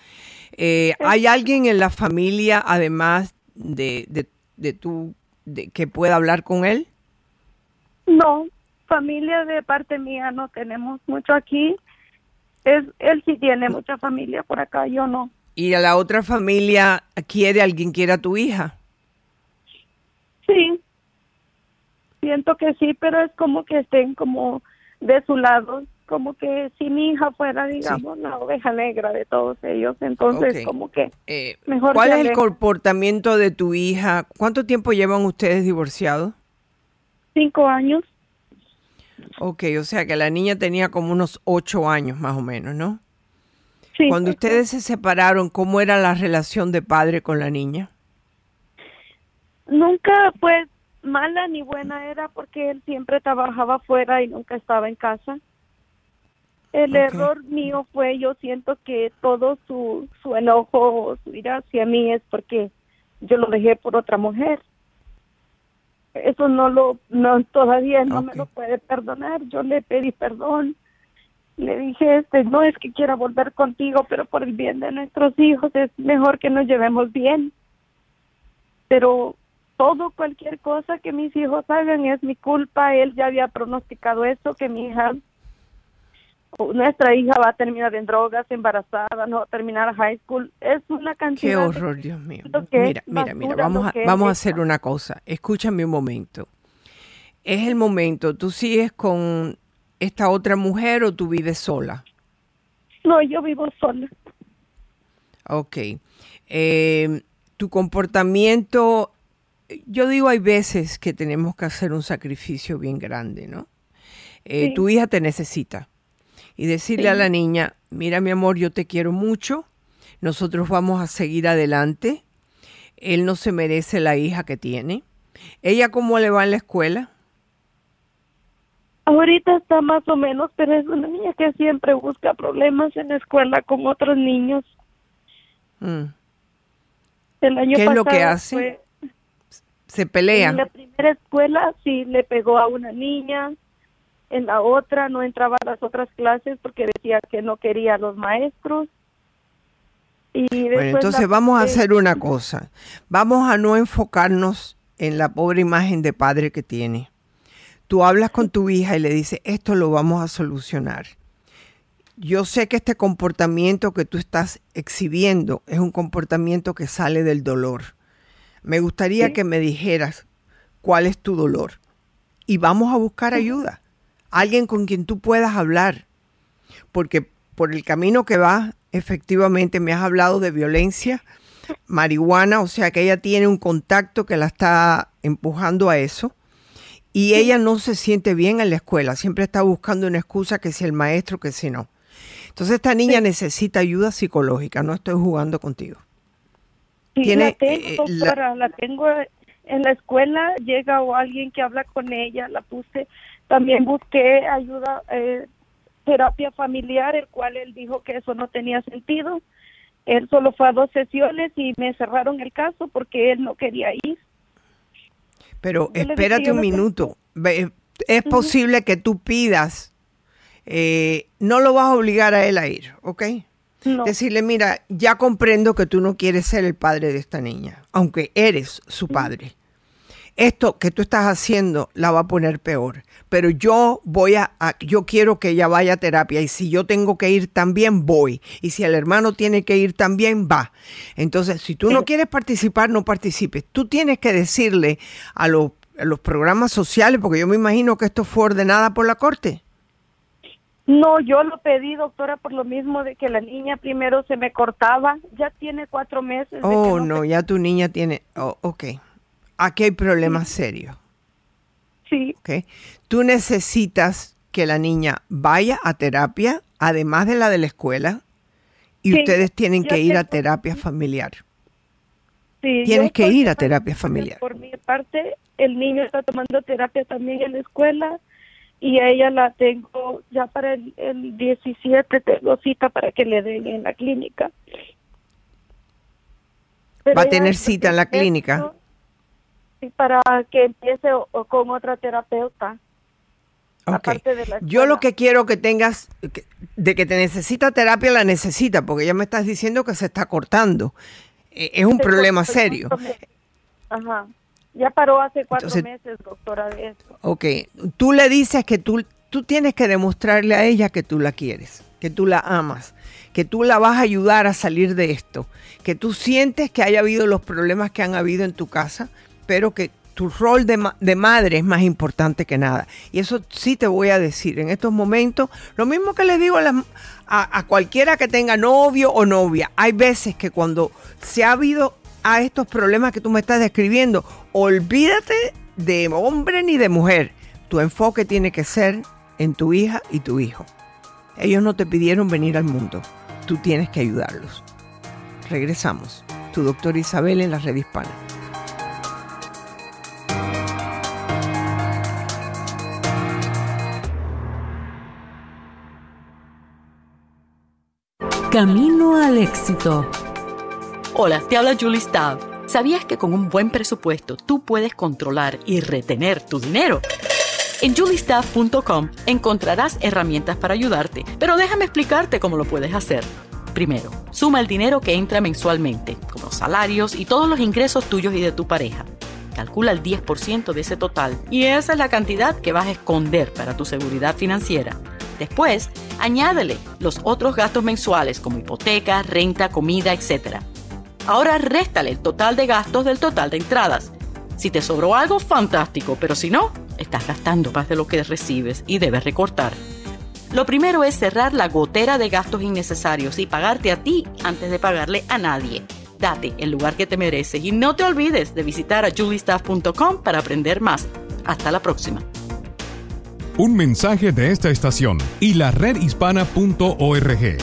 Eh, ¿Hay alguien en la familia, además de, de, de tú, de, que pueda hablar con él? No, familia de parte mía no tenemos mucho aquí. Es, él sí tiene mucha familia por acá, yo no. ¿Y a la otra familia quiere alguien quiera a tu hija? Sí, siento que sí, pero es como que estén como de su lado, como que si mi hija fuera, digamos, la oveja negra de todos ellos, entonces como que Eh, mejor ¿Cuál es el comportamiento de tu hija? ¿Cuánto tiempo llevan ustedes divorciados? Cinco años. Ok, o sea que la niña tenía como unos ocho años más o menos, ¿no? Sí. Cuando ustedes se separaron, ¿cómo era la relación de padre con la niña? Nunca pues mala ni buena era porque él siempre trabajaba afuera y nunca estaba en casa. El error mío fue, yo siento que todo su, su enojo o su ira hacia mí es porque yo lo dejé por otra mujer. eso no lo, no, todavía no me lo puede perdonar. Yo le pedí perdón. Le dije, este, no es que quiera volver contigo, pero por el bien de nuestros hijos es mejor que nos llevemos bien. Pero todo, cualquier cosa que mis hijos hagan es mi culpa. Él ya había pronosticado esto, que mi hija, nuestra hija va a terminar en drogas, embarazada, no va a terminar high school. Es una cantidad. Qué horror, Dios mío. Mira, mira, mira, vamos a, vamos a hacer una cosa. Escúchame un momento. Es el momento. ¿Tú sigues con esta otra mujer o tú vives sola? No, yo vivo sola. Ok. Eh, tu comportamiento yo digo, hay veces que tenemos que hacer un sacrificio bien grande, ¿no? Eh, tu hija te necesita. Y decirle a la niña, mira mi amor, yo te quiero mucho, nosotros vamos a seguir adelante, él no se merece la hija que tiene. ¿Ella cómo le va en la escuela? Ahorita está más o menos, pero es una niña que siempre busca problemas en la escuela con otros niños. Mm. El año ¿Qué es lo que hace? Se pelea. En la primera escuela sí le pegó a una niña, en la otra no entraba a las otras clases porque decía que no quería a los maestros. Y bueno, entonces vamos a hacer una cosa. Vamos a no enfocarnos en la pobre imagen de padre que tiene. Tú hablas con tu hija y le dices, esto lo vamos a solucionar. Yo sé que este comportamiento que tú estás exhibiendo es un comportamiento que sale del dolor me gustaría que me dijeras cuál es tu dolor y vamos a buscar ayuda. Alguien con quien tú puedas hablar. Porque por el camino que va, efectivamente me has hablado de violencia, marihuana, o sea que ella tiene un contacto que la está empujando a eso. Y ella no se siente bien en la escuela, siempre está buscando una excusa que si el maestro, que si no. Entonces esta niña necesita ayuda psicológica, no estoy jugando contigo. Sí, la tengo, eh, la... tengo en la escuela, llega o alguien que habla con ella, la puse, también busqué ayuda, eh, terapia familiar, el cual él dijo que eso no tenía sentido. Él solo fue a dos sesiones y me cerraron el caso porque él no quería ir. Pero espérate un minuto. Es posible que tú pidas, eh, no lo vas a obligar a él a ir, ¿ok? Decirle, mira, ya comprendo que tú no quieres ser el padre de esta niña, aunque eres su padre. Esto que tú estás haciendo la va a poner peor, pero yo voy a, yo quiero que ella vaya a terapia y si yo tengo que ir también voy y si el hermano tiene que ir también va. Entonces, si tú no quieres participar, no participes. Tú tienes que decirle a los, a los programas sociales, porque yo me imagino que esto fue ordenada por la corte. No, yo lo pedí, doctora, por lo mismo de que la niña primero se me cortaba. Ya tiene cuatro meses. Oh, no, ya tu niña tiene. Oh, ok. Aquí hay problemas serios. Sí. Ok. Tú necesitas que la niña vaya a terapia, además de la de la escuela, y ustedes tienen que ir a terapia familiar. Sí, Tienes que ir a terapia familiar. Por mi parte, el niño está tomando terapia también en la escuela y a ella la tengo ya para el, 17, tengo cita para que le den en la clínica. ¿Va a tener cita en la clínica? Para que empiece con otra terapeuta. Okay. Yo lo que quiero que tengas, de que te necesita terapia, la necesita, porque ya me estás diciendo que se está cortando. E, es un problema serio. Ajá. Ya paró hace cuatro meses, doctora, de eso. Ok, tú le dices que tú, tú tienes que demostrarle a ella que tú la quieres, que tú la amas, que tú la vas a ayudar a salir de esto, que tú sientes que haya habido los problemas que han habido en tu casa, pero que tu rol de, de, madre es más importante que nada. Y eso sí te voy a decir en estos momentos, lo mismo que les digo a, a cualquiera que tenga novio o novia, hay veces que cuando se ha habido a estos problemas que tú me estás describiendo, olvídate de hombre ni de mujer. Tu enfoque tiene que ser en tu hija y tu hijo. Ellos no te pidieron venir al mundo. Tú tienes que ayudarlos. Regresamos. Tu doctor Isabel en la red hispana. Camino al éxito. Hola, te habla Julie Stav. ¿Sabías que con un buen presupuesto tú puedes controlar y retener tu dinero? En juliestaff.com encontrarás herramientas para ayudarte, pero déjame explicarte cómo lo puedes hacer. Primero, suma el dinero que entra mensualmente, como los salarios y todos los ingresos tuyos y de tu pareja. Calcula el 10% de ese total y esa es la cantidad que vas a esconder para tu seguridad financiera. Después, añádele los otros gastos mensuales como hipoteca, renta, comida, etc. Ahora réstale el total de gastos del total de entradas. Si te sobró algo, fantástico, pero si no, estás gastando más de lo que recibes y debes recortar. Lo primero es cerrar la gotera de gastos innecesarios y pagarte a ti antes de pagarle a nadie. Date el lugar que te mereces y no te olvides de visitar a juliestaff.com para aprender más. Hasta la próxima. Un mensaje de esta estación y la redhispana.org.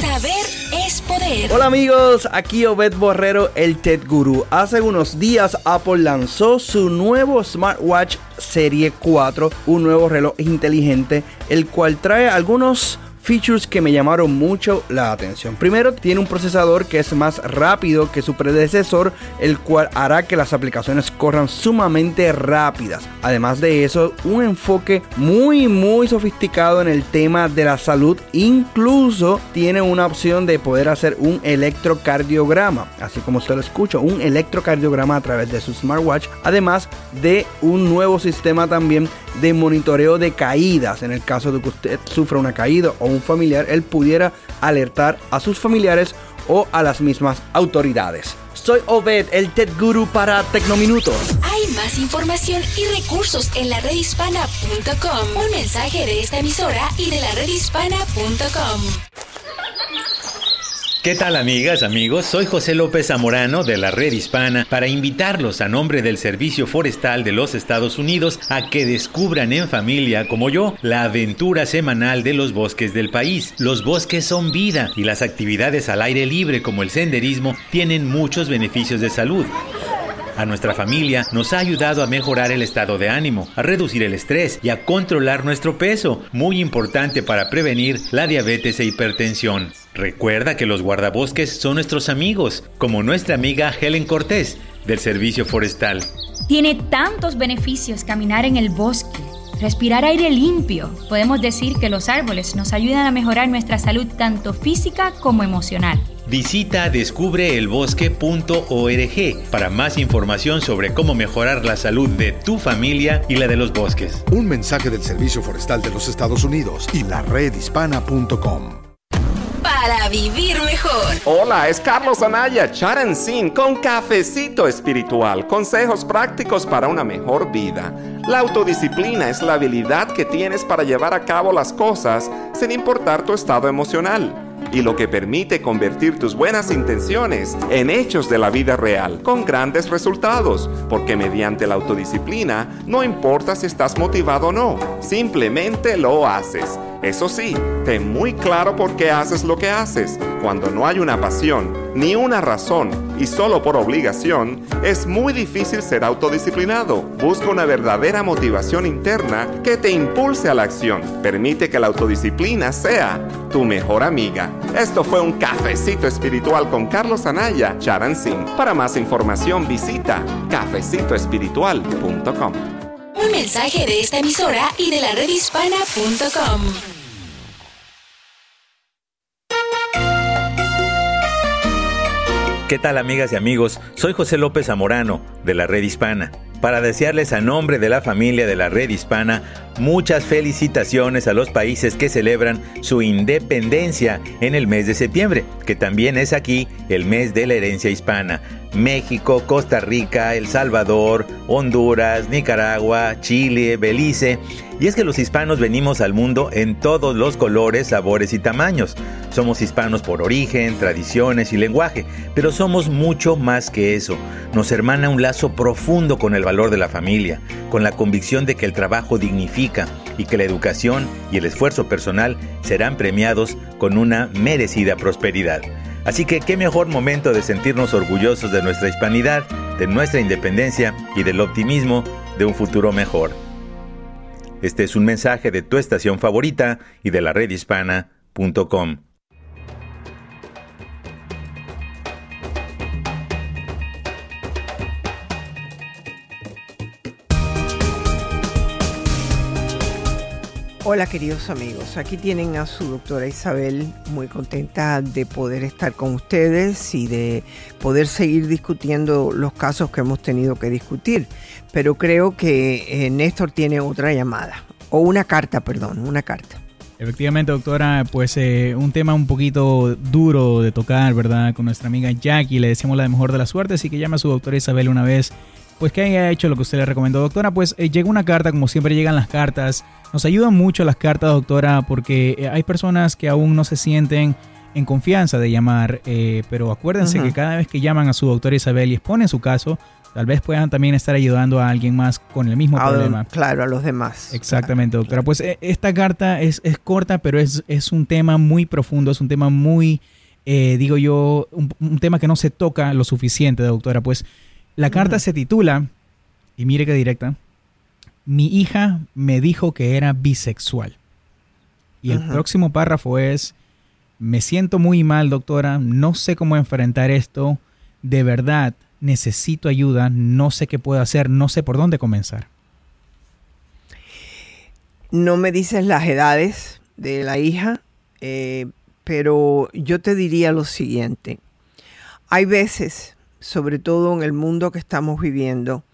Saber es poder. Hola amigos, aquí Obed Borrero, el Tech Guru. Hace unos días Apple lanzó su nuevo smartwatch Serie 4, un nuevo reloj inteligente, el cual trae algunos features que me llamaron mucho la atención. Primero, tiene un procesador que es más rápido que su predecesor, el cual hará que las aplicaciones corran sumamente rápidas. Además de eso, un enfoque muy muy sofisticado en el tema de la salud. Incluso tiene una opción de poder hacer un electrocardiograma, así como se lo escucho, un electrocardiograma a través de su smartwatch. Además de un nuevo sistema también de monitoreo de caídas en el caso de que usted sufra una caída o un familiar, él pudiera alertar a sus familiares o a las mismas autoridades. Soy Obed, el TED Guru para Tecnominutos. Hay más información y recursos en la redhispana.com. Un mensaje de esta emisora y de la redhispana.com. ¿Qué tal amigas, amigos? Soy José López Zamorano de la Red Hispana para invitarlos a nombre del Servicio Forestal de los Estados Unidos a que descubran en familia, como yo, la aventura semanal de los bosques del país. Los bosques son vida y las actividades al aire libre como el senderismo tienen muchos beneficios de salud. A nuestra familia nos ha ayudado a mejorar el estado de ánimo, a reducir el estrés y a controlar nuestro peso, muy importante para prevenir la diabetes e hipertensión. Recuerda que los guardabosques son nuestros amigos, como nuestra amiga Helen Cortés, del Servicio Forestal. Tiene tantos beneficios caminar en el bosque. Respirar aire limpio. Podemos decir que los árboles nos ayudan a mejorar nuestra salud tanto física como emocional. Visita descubreelbosque.org para más información sobre cómo mejorar la salud de tu familia y la de los bosques. Un mensaje del Servicio Forestal de los Estados Unidos y la redhispana.com. Para vivir mejor. Hola, es Carlos Anaya, Charan Sin, con Cafecito Espiritual. Consejos prácticos para una mejor vida. La autodisciplina es la habilidad que tienes para llevar a cabo las cosas sin importar tu estado emocional y lo que permite convertir tus buenas intenciones en hechos de la vida real, con grandes resultados, porque mediante la autodisciplina no importa si estás motivado o no, simplemente lo haces. Eso sí, ten muy claro por qué haces lo que haces. Cuando no hay una pasión, ni una razón, y solo por obligación, es muy difícil ser autodisciplinado. Busca una verdadera motivación interna que te impulse a la acción. Permite que la autodisciplina sea tu mejor amiga. Esto fue un cafecito espiritual con Carlos Anaya, Charan Singh. Para más información visita cafecitoespiritual.com. Un mensaje de esta emisora y de la redhispana.com. ¿Qué tal amigas y amigos? Soy José López Zamorano de la Red Hispana para desearles a nombre de la familia de la Red Hispana muchas felicitaciones a los países que celebran su independencia en el mes de septiembre, que también es aquí el mes de la herencia hispana. México, Costa Rica, El Salvador, Honduras, Nicaragua, Chile, Belice. Y es que los hispanos venimos al mundo en todos los colores, sabores y tamaños. Somos hispanos por origen, tradiciones y lenguaje, pero somos mucho más que eso. Nos hermana un lazo profundo con el valor de la familia, con la convicción de que el trabajo dignifica y que la educación y el esfuerzo personal serán premiados con una merecida prosperidad. Así que qué mejor momento de sentirnos orgullosos de nuestra hispanidad, de nuestra independencia y del optimismo de un futuro mejor. Este es un mensaje de tu estación favorita y de la redhispana.com. Hola queridos amigos, aquí tienen a su doctora Isabel, muy contenta de poder estar con ustedes y de poder seguir discutiendo los casos que hemos tenido que discutir. Pero creo que eh, Néstor tiene otra llamada, o una carta, perdón, una carta. Efectivamente, doctora, pues eh, un tema un poquito duro de tocar, ¿verdad? Con nuestra amiga Jackie, le decimos la mejor de las suertes y que llame a su doctora Isabel una vez pues que haya hecho lo que usted le recomendó, doctora. Pues eh, llega una carta, como siempre llegan las cartas. Nos ayudan mucho las cartas, doctora, porque eh, hay personas que aún no se sienten en confianza de llamar, eh, pero acuérdense que cada vez que llaman a su doctora Isabel y exponen su caso, tal vez puedan también estar ayudando a alguien más con el mismo problema. Claro, a los demás. Exactamente, doctora. Pues esta carta es, corta, pero es, es, un tema muy profundo, es un tema muy, digo yo, un, un, tema que no se toca lo suficiente, doctora. Pues la carta se titula, y mire qué directa, mi hija me dijo que era bisexual. Y el próximo párrafo es, me siento muy mal, doctora, no sé cómo enfrentar esto, de verdad necesito ayuda, no sé qué puedo hacer, no sé por dónde comenzar. No me dices las edades de la hija, eh, pero yo te diría lo siguiente. Hay veces sobre todo en el mundo que estamos viviendo,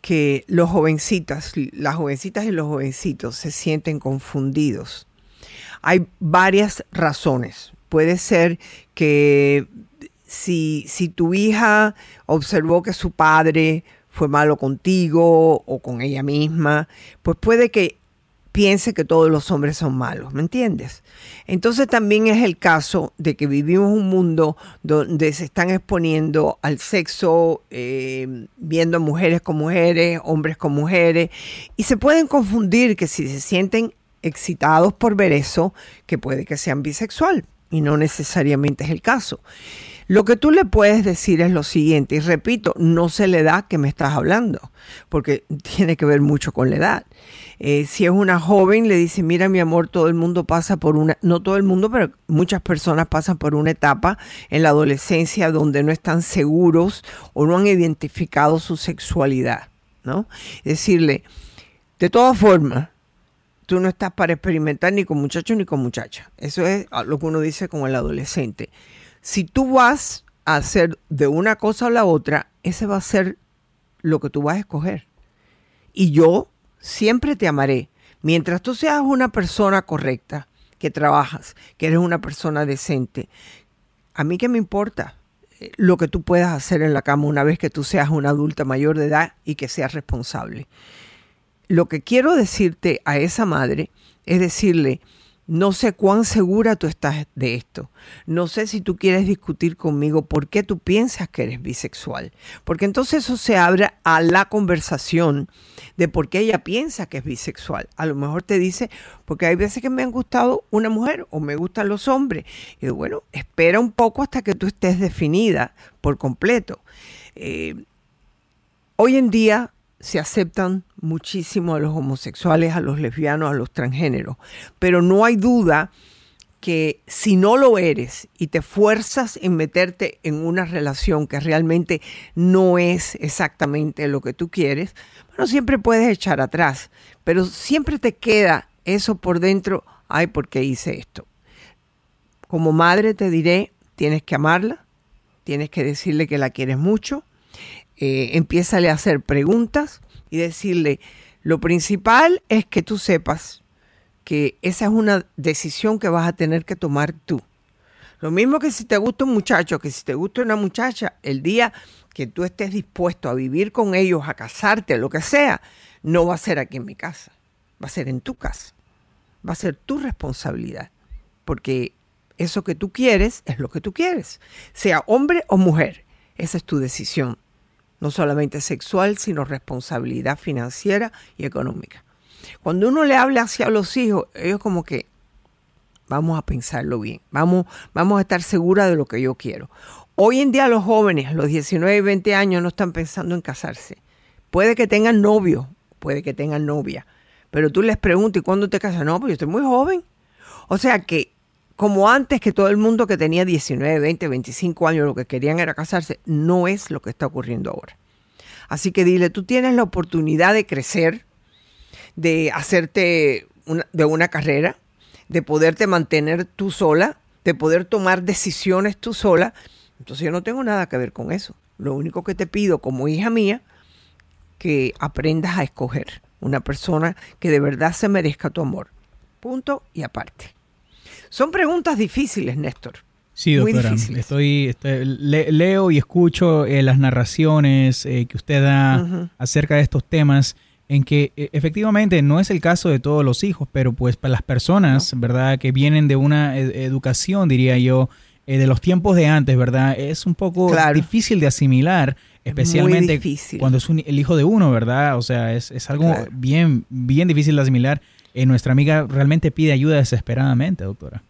que los jovencitas, las jovencitas y los jovencitos se sienten confundidos. Hay varias razones. Puede ser que si, si tu hija observó que su padre fue malo contigo o con ella misma, pues puede que piense que todos los hombres son malos, ¿me entiendes? Entonces también es el caso de que vivimos un mundo donde se están exponiendo al sexo, eh, viendo mujeres con mujeres, hombres con mujeres, y se pueden confundir que si se sienten excitados por ver eso, que puede que sean bisexual, y no necesariamente es el caso. Lo que tú le puedes decir es lo siguiente, y repito, no se le da que me estás hablando, porque tiene que ver mucho con la edad. Eh, si es una joven, le dice, mira mi amor, todo el mundo pasa por una, no todo el mundo, pero muchas personas pasan por una etapa en la adolescencia donde no están seguros o no han identificado su sexualidad, ¿no? Decirle, de todas formas, tú no estás para experimentar ni con muchachos ni con muchachas. Eso es lo que uno dice con el adolescente si tú vas a hacer de una cosa a la otra, ese va a ser lo que tú vas a escoger. Y yo siempre te amaré. Mientras tú seas una persona correcta, que trabajas, que eres una persona decente, a mí qué me importa eh, lo que tú puedas hacer en la cama una vez que tú seas una adulta mayor de edad y que seas responsable. Lo que quiero decirte a esa madre es decirle, no sé cuán segura tú estás de esto. No sé si tú quieres discutir conmigo por qué tú piensas que eres bisexual. Porque entonces eso se abre a la conversación de por qué ella piensa que es bisexual. A lo mejor te dice, porque hay veces que me han gustado una mujer o me gustan los hombres. Y bueno, espera un poco hasta que tú estés definida por completo. Eh, hoy en día se aceptan muchísimo a los homosexuales, a los lesbianos, a los transgéneros, pero no hay duda que si no lo eres y te fuerzas en meterte en una relación que realmente no es exactamente lo que tú quieres, bueno, siempre puedes echar atrás, pero siempre te queda eso por dentro, ay, ¿por qué hice esto? Como madre te diré, tienes que amarla, tienes que decirle que la quieres mucho, eh, empiézale a hacer preguntas y decirle, lo principal es que tú sepas que esa es una decisión que vas a tener que tomar tú. Lo mismo que si te gusta un muchacho, que si te gusta una muchacha, el día que tú estés dispuesto a vivir con ellos, a casarte, lo que sea, no va a ser aquí en mi casa, va a ser en tu casa, va a ser tu responsabilidad, porque eso que tú quieres es lo que tú quieres, sea hombre o mujer, esa es tu decisión no solamente sexual, sino responsabilidad financiera y económica. Cuando uno le habla hacia los hijos, ellos como que vamos a pensarlo bien, vamos, vamos a estar seguras de lo que yo quiero. Hoy en día los jóvenes, los 19 y 20 años, no están pensando en casarse. Puede que tengan novio, puede que tengan novia, pero tú les preguntas, ¿y cuándo te casas? No, pues yo estoy muy joven. O sea que como antes que todo el mundo que tenía 19, 20, 25 años lo que querían era casarse, no es lo que está ocurriendo ahora. Así que dile, tú tienes la oportunidad de crecer, de hacerte una, de una carrera, de poderte mantener tú sola, de poder tomar decisiones tú sola. Entonces yo no tengo nada que ver con eso. Lo único que te pido como hija mía, que aprendas a escoger una persona que de verdad se merezca tu amor. Punto y aparte. Son preguntas difíciles, Néstor. Sí, doctora. Estoy, estoy leo y escucho eh, las narraciones eh, que usted da acerca de estos temas en que e, efectivamente no es el caso de todos los hijos, pero pues para las personas, ¿verdad? Que vienen de una educación, diría yo, eh, de los tiempos de antes, ¿verdad? Es un poco difícil de asimilar, especialmente cuando es el hijo de uno, ¿verdad? O sea, es, algo bien, bien difícil de asimilar. Nuestra amiga realmente pide ayuda desesperadamente, doctora.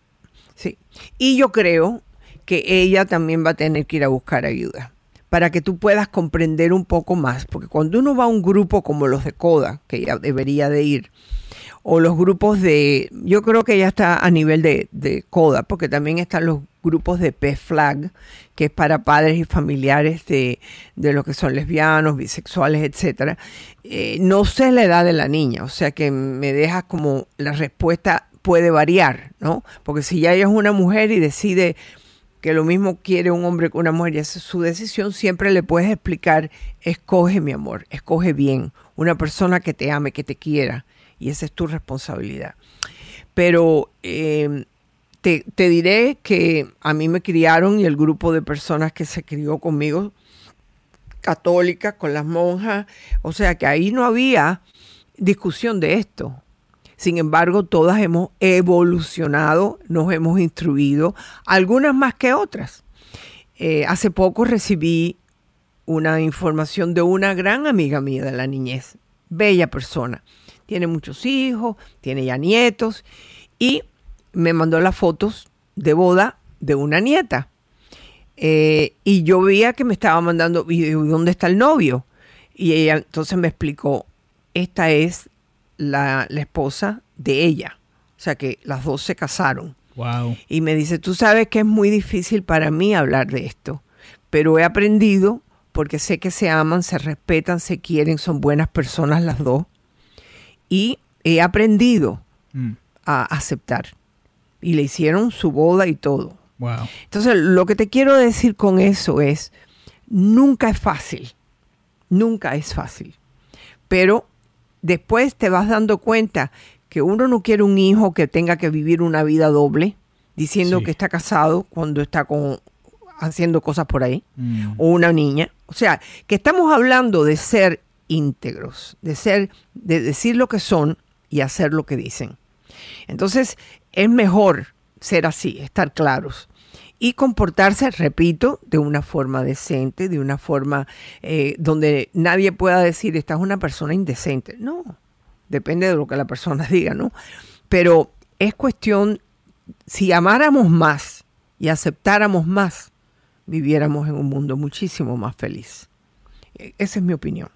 Sí. Y yo creo que ella también va a tener que ir a buscar ayuda para que tú puedas comprender un poco más, porque cuando uno va a un grupo como los de CODA, que ella debería de ir, o los grupos de, yo creo que ya está a nivel de, CODA, porque también están los grupos de PFLAG, que es para padres y familiares de, de lo que son lesbianos, bisexuales, etcétera. Eh, no sé la edad de la niña, o sea que me dejas como la respuesta puede variar, ¿no? Porque si ya ella es una mujer y decide que lo mismo quiere un hombre que una mujer y esa es su decisión, siempre le puedes explicar, escoge mi amor, escoge bien, una persona que te ame, que te quiera, y esa es tu responsabilidad. Pero em, te, te, diré que a mí me criaron y el grupo de personas que se crió conmigo, católicas, con las monjas, o sea que ahí no había discusión de esto. Sin embargo, todas hemos evolucionado, nos hemos instruido, algunas más que otras. Eh, hace poco recibí una información de una gran amiga mía de la niñez, bella persona. Tiene muchos hijos, tiene ya nietos y me mandó las fotos de boda de una nieta. Eh, y yo veía que me estaba mandando, ¿y dónde está el novio? Y ella entonces me explicó, esta es la, esposa de ella. O sea que las dos se casaron. Wow. Y me dice, tú sabes que es muy difícil para mí hablar de esto, pero he aprendido porque sé que se aman, se respetan, se quieren, son buenas personas las dos. Y he aprendido mm. a aceptar. Y le hicieron su boda y todo. Wow. Entonces, lo que te quiero decir con eso es, nunca es fácil. Nunca es fácil. Pero después te vas dando cuenta que uno no quiere un hijo que tenga que vivir una vida doble, diciendo que está casado cuando está con, haciendo cosas por ahí, mm. o una niña. O sea, que estamos hablando de ser íntegros, de ser, de decir lo que son y hacer lo que dicen. Entonces, es mejor ser así, estar claros y comportarse, repito, de una forma decente, de una forma eh, donde nadie pueda decir, esta es una persona indecente. No, depende de lo que la persona *laughs* diga, ¿no? Pero es cuestión, si amáramos más y aceptáramos más, viviéramos en un mundo muchísimo más feliz. E, esa es mi opinión.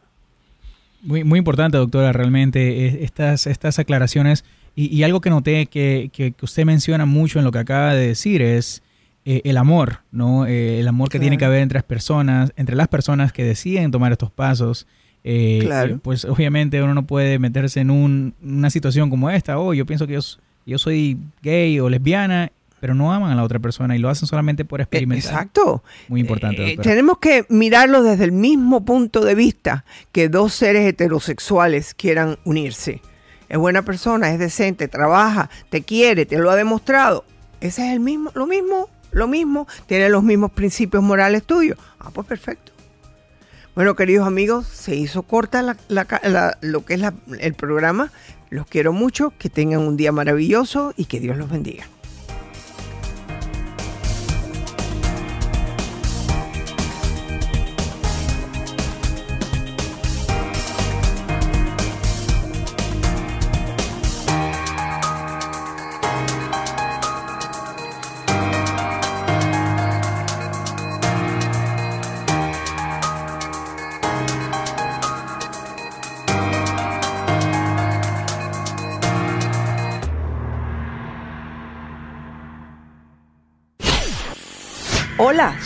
Muy, muy importante, doctora, realmente estas, estas aclaraciones. Y, algo que noté que, que, usted menciona mucho en lo que acaba de decir es eh, el amor, ¿no? Eh, el amor que tiene que haber entre las personas, entre las personas que deciden tomar estos pasos. Eh, claro. Pues obviamente uno no puede meterse en una situación como esta. Oh, yo pienso que yo, yo soy gay o lesbiana pero no aman a la otra persona y lo hacen solamente por experimentar. Exacto. Muy importante. tenemos que mirarlo desde el mismo punto de vista que dos seres heterosexuales quieran unirse. Es buena persona, es decente, trabaja, te quiere, te lo ha demostrado. Ese es el mismo, lo mismo lo mismo, tiene los mismos principios morales tuyos. Ah, pues perfecto. Bueno, queridos amigos, se hizo corta lo que es el programa. Los quiero mucho, que tengan un día maravilloso y que Dios los bendiga.